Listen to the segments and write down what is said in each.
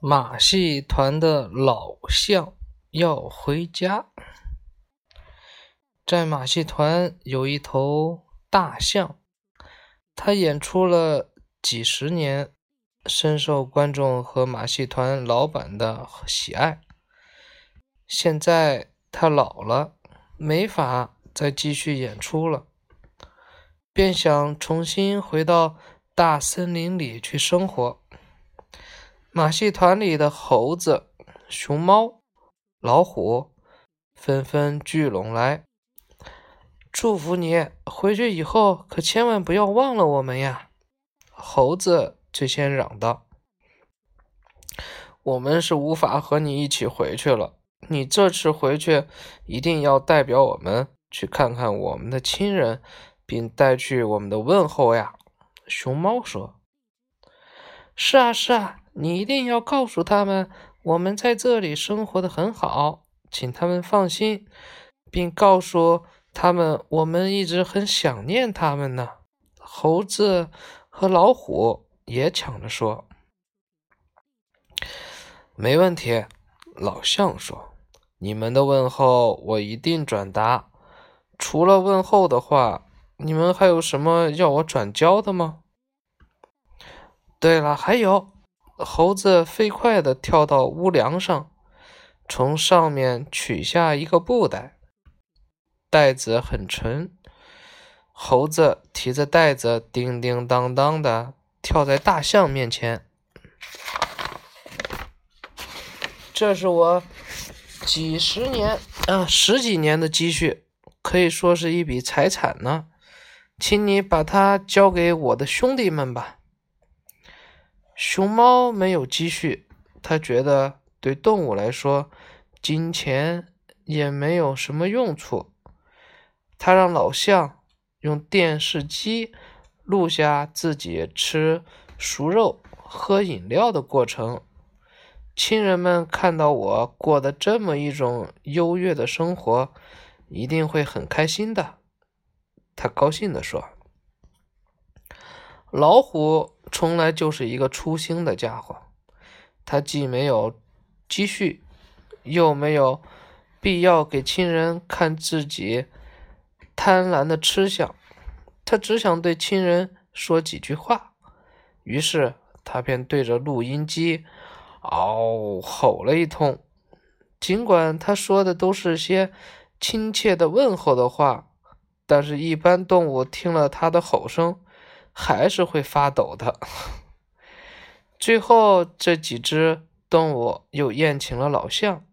马戏团的老象要回家。在马戏团有一头大象，它演出了几十年，深受观众和马戏团老板的喜爱。现在它老了，没法再继续演出了，便想重新回到大森林里去生活。马戏团里的猴子、熊猫、老虎纷纷聚拢来，祝福你回去以后可千万不要忘了我们呀！猴子最先嚷道：“我们是无法和你一起回去了，你这次回去一定要代表我们去看看我们的亲人，并带去我们的问候呀！”熊猫说：“是啊，是啊。”你一定要告诉他们，我们在这里生活的很好，请他们放心，并告诉他们，我们一直很想念他们呢。猴子和老虎也抢着说：“没问题。”老象说：“你们的问候我一定转达。除了问候的话，你们还有什么要我转交的吗？对了，还有。”猴子飞快地跳到屋梁上，从上面取下一个布袋，袋子很沉。猴子提着袋子，叮叮当当地跳在大象面前。这是我几十年啊，十几年的积蓄，可以说是一笔财产呢。请你把它交给我的兄弟们吧。熊猫没有积蓄，他觉得对动物来说，金钱也没有什么用处。他让老象用电视机录下自己吃熟肉、喝饮料的过程。亲人们看到我过的这么一种优越的生活，一定会很开心的。他高兴地说：“老虎。”从来就是一个粗心的家伙，他既没有积蓄，又没有必要给亲人看自己贪婪的吃相，他只想对亲人说几句话，于是他便对着录音机嗷吼了一通。尽管他说的都是些亲切的问候的话，但是一般动物听了他的吼声。还是会发抖的。最后，这几只动物又宴请了老象，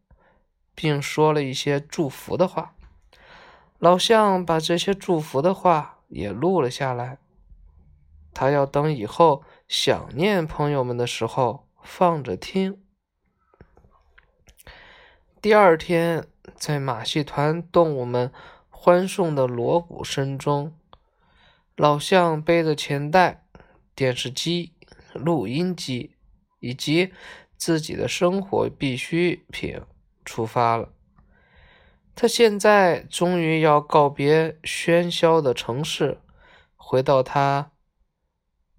并说了一些祝福的话。老象把这些祝福的话也录了下来，他要等以后想念朋友们的时候放着听。第二天，在马戏团动物们欢送的锣鼓声中。老象背着钱袋、电视机、录音机以及自己的生活必需品出发了。他现在终于要告别喧嚣的城市，回到他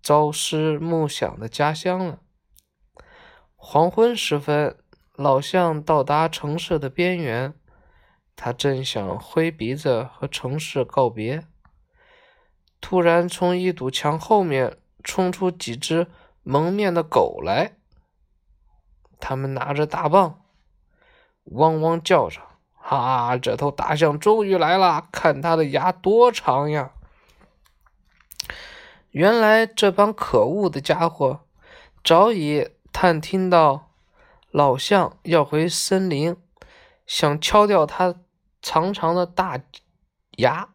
朝思暮想的家乡了。黄昏时分，老象到达城市的边缘，他正想挥鼻子和城市告别。突然，从一堵墙后面冲出几只蒙面的狗来。他们拿着大棒，汪汪叫着：“哈，这头大象终于来了！看它的牙多长呀！”原来，这帮可恶的家伙早已探听到老象要回森林，想敲掉它长长的大牙。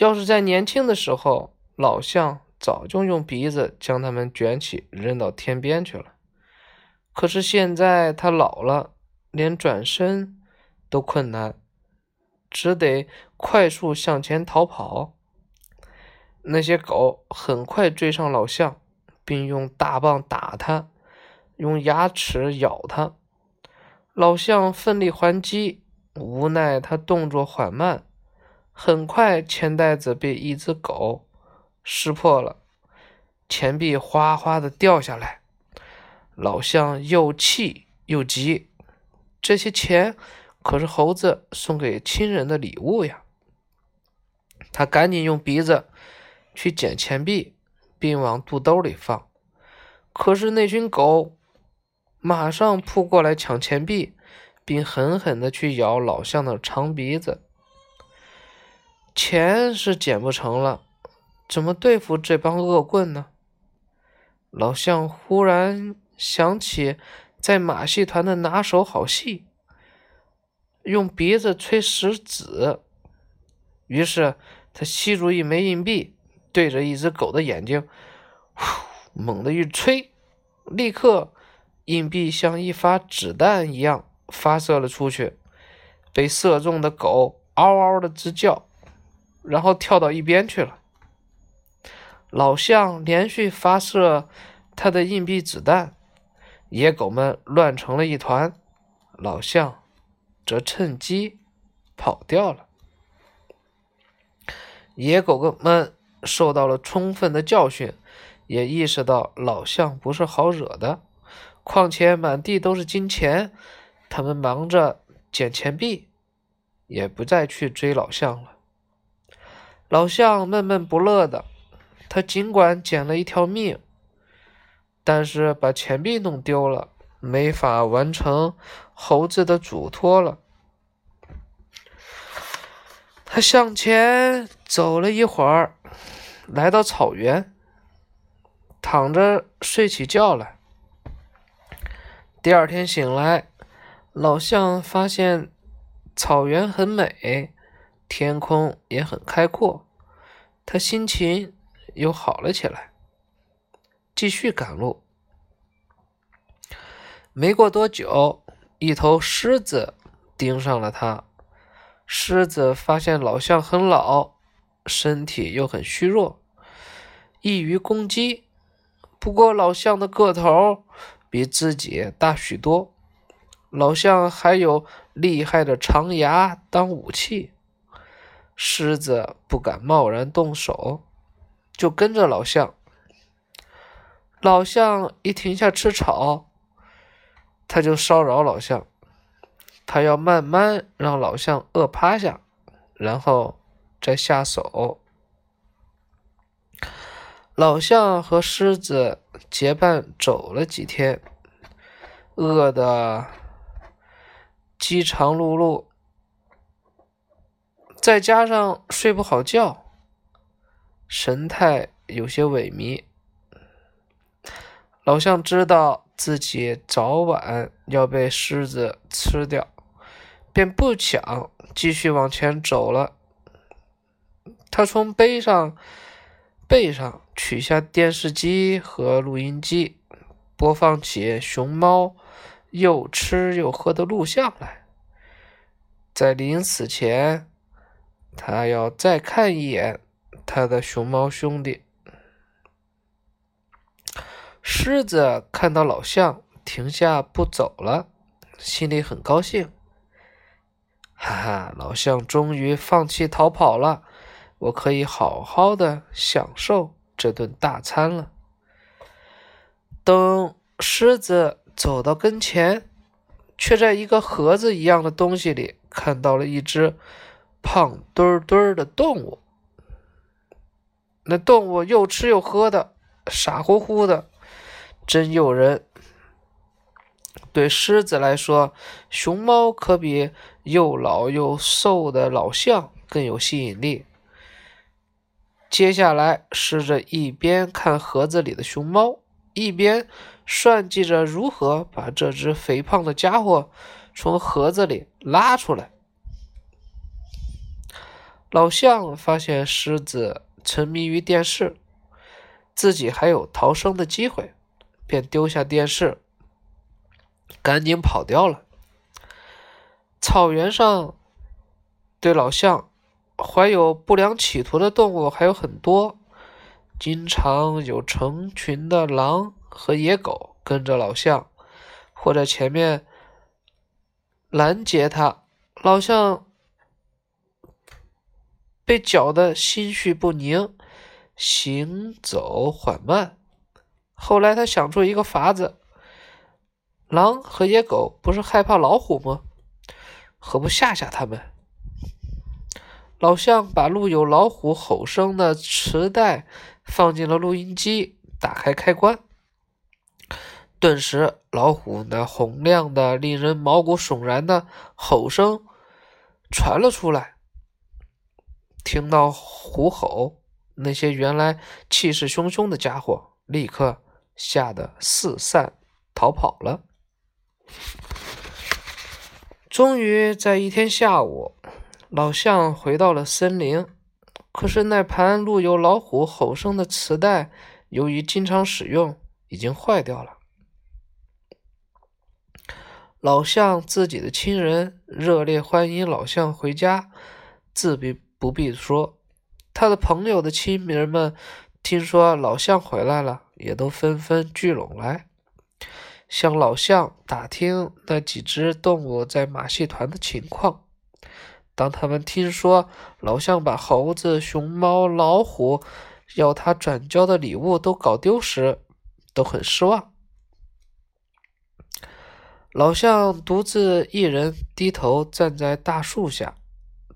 要是在年轻的时候，老象早就用鼻子将它们卷起扔到天边去了。可是现在它老了，连转身都困难，只得快速向前逃跑。那些狗很快追上老象，并用大棒打它，用牙齿咬它。老象奋力还击，无奈它动作缓慢。很快，钱袋子被一只狗撕破了，钱币哗哗的掉下来。老象又气又急，这些钱可是猴子送给亲人的礼物呀！他赶紧用鼻子去捡钱币，并往肚兜里放。可是那群狗马上扑过来抢钱币，并狠狠地去咬老象的长鼻子。钱是捡不成了，怎么对付这帮恶棍呢？老象忽然想起在马戏团的拿手好戏，用鼻子吹石子。于是他吸住一枚硬币，对着一只狗的眼睛，呼，猛地一吹，立刻硬币像一发子弹一样发射了出去，被射中的狗嗷嗷的直叫，然后跳到一边去了。老象连续发射他的硬币子弹，野狗们乱成了一团，老象则趁机跑掉了。野狗们受到了充分的教训，也意识到老象不是好惹的。况且满地都是金钱，他们忙着捡钱币，也不再去追老象了。老象闷闷不乐的。他尽管捡了一条命，但是把钱币弄丢了，没法完成猴子的嘱托了。他向前走了一会儿，来到草原，躺着睡起觉来。第二天醒来，老象发现草原很美，天空也很开阔，他心情。又好了起来，继续赶路。没过多久，一头狮子盯上了他。狮子发现老象很老，身体又很虚弱，易于攻击。不过老象的个头比自己大许多，老象还有厉害的长牙当武器，狮子不敢贸然动手。就跟着老象，老象一停下吃草，他就骚扰老象，他要慢慢让老象饿趴下，然后再下手。老象和狮子结伴走了几天，饿得饥肠辘辘，再加上睡不好觉。神态有些萎靡，老象知道自己早晚要被狮子吃掉，便不想继续往前走了。他从背上背上取下电视机和录音机，播放起熊猫又吃又喝的录像来。在临死前，他要再看一眼。他的熊猫兄弟狮子看到老象停下不走了，心里很高兴。哈哈，老象终于放弃逃跑了，我可以好好的享受这顿大餐了。等狮子走到跟前，却在一个盒子一样的东西里看到了一只胖墩墩的动物。那动物又吃又喝的，傻乎乎的，真诱人。对狮子来说，熊猫可比又老又瘦的老象更有吸引力。接下来，狮子一边看盒子里的熊猫，一边算计着如何把这只肥胖的家伙从盒子里拉出来。老象发现狮子。沉迷于电视，自己还有逃生的机会，便丢下电视，赶紧跑掉了。草原上，对老象怀有不良企图的动物还有很多，经常有成群的狼和野狗跟着老象，或者前面拦截他。老象。被搅得心绪不宁，行走缓慢。后来他想出一个法子，狼和野狗不是害怕老虎吗？何不吓吓他们？老象把录有老虎吼声的磁带放进了录音机，打开开关，顿时老虎那洪亮的、令人毛骨悚然的吼声传了出来。听到虎吼，那些原来气势汹汹的家伙立刻吓得四散逃跑了。终于在一天下午。老象回到了森林，可是那盘录有老虎吼声的磁带，由于经常使用，已经坏掉了。老象自己的亲人热烈欢迎老象回家，自比不必说，他的朋友的亲人们听说老象回来了，也都纷纷聚拢来，向老象打听那几只动物在马戏团的情况。当他们听说老象把猴子、熊猫、老虎要他转交的礼物都搞丢时，都很失望。老象独自一人低头站在大树下，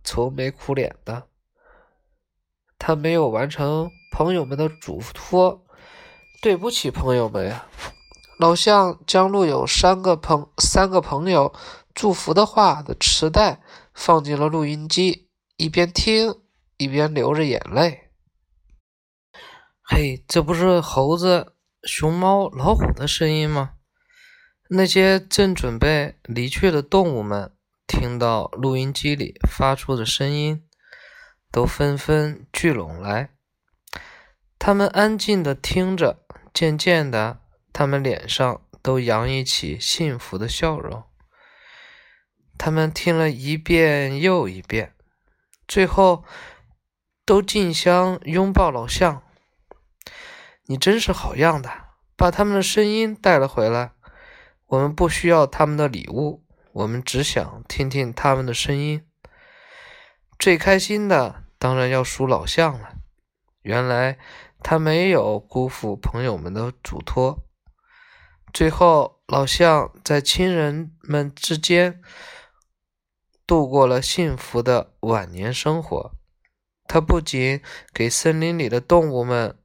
愁眉苦脸的。他没有完成朋友们的嘱托，对不起，朋友们呀！老象将录有三个朋三个朋友祝福的话的磁带。放进了录音机，一边听一边流着眼泪。嘿，这不是猴子、熊猫、老虎的声音吗？那些正准备离去的动物们听到录音机里发出的声音，都纷纷聚拢来。他们安静地听着，渐渐的，他们脸上都洋溢起幸福的笑容。他们听了一遍又一遍，最后都竞相拥抱老象。你真是好样的，把他们的声音带了回来。我们不需要他们的礼物，我们只想听听他们的声音。最开心的当然要数老象了。原来他没有辜负朋友们的嘱托。最后，老象在亲人们之间。度过了幸福的晚年生活。他不仅给森林里的动物们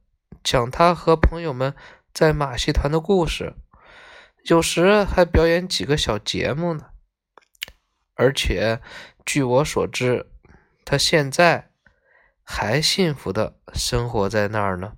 讲他和朋友们在马戏团的故事，有时还表演几个小节目呢。而且，据我所知，他现在还幸福的生活在那儿呢。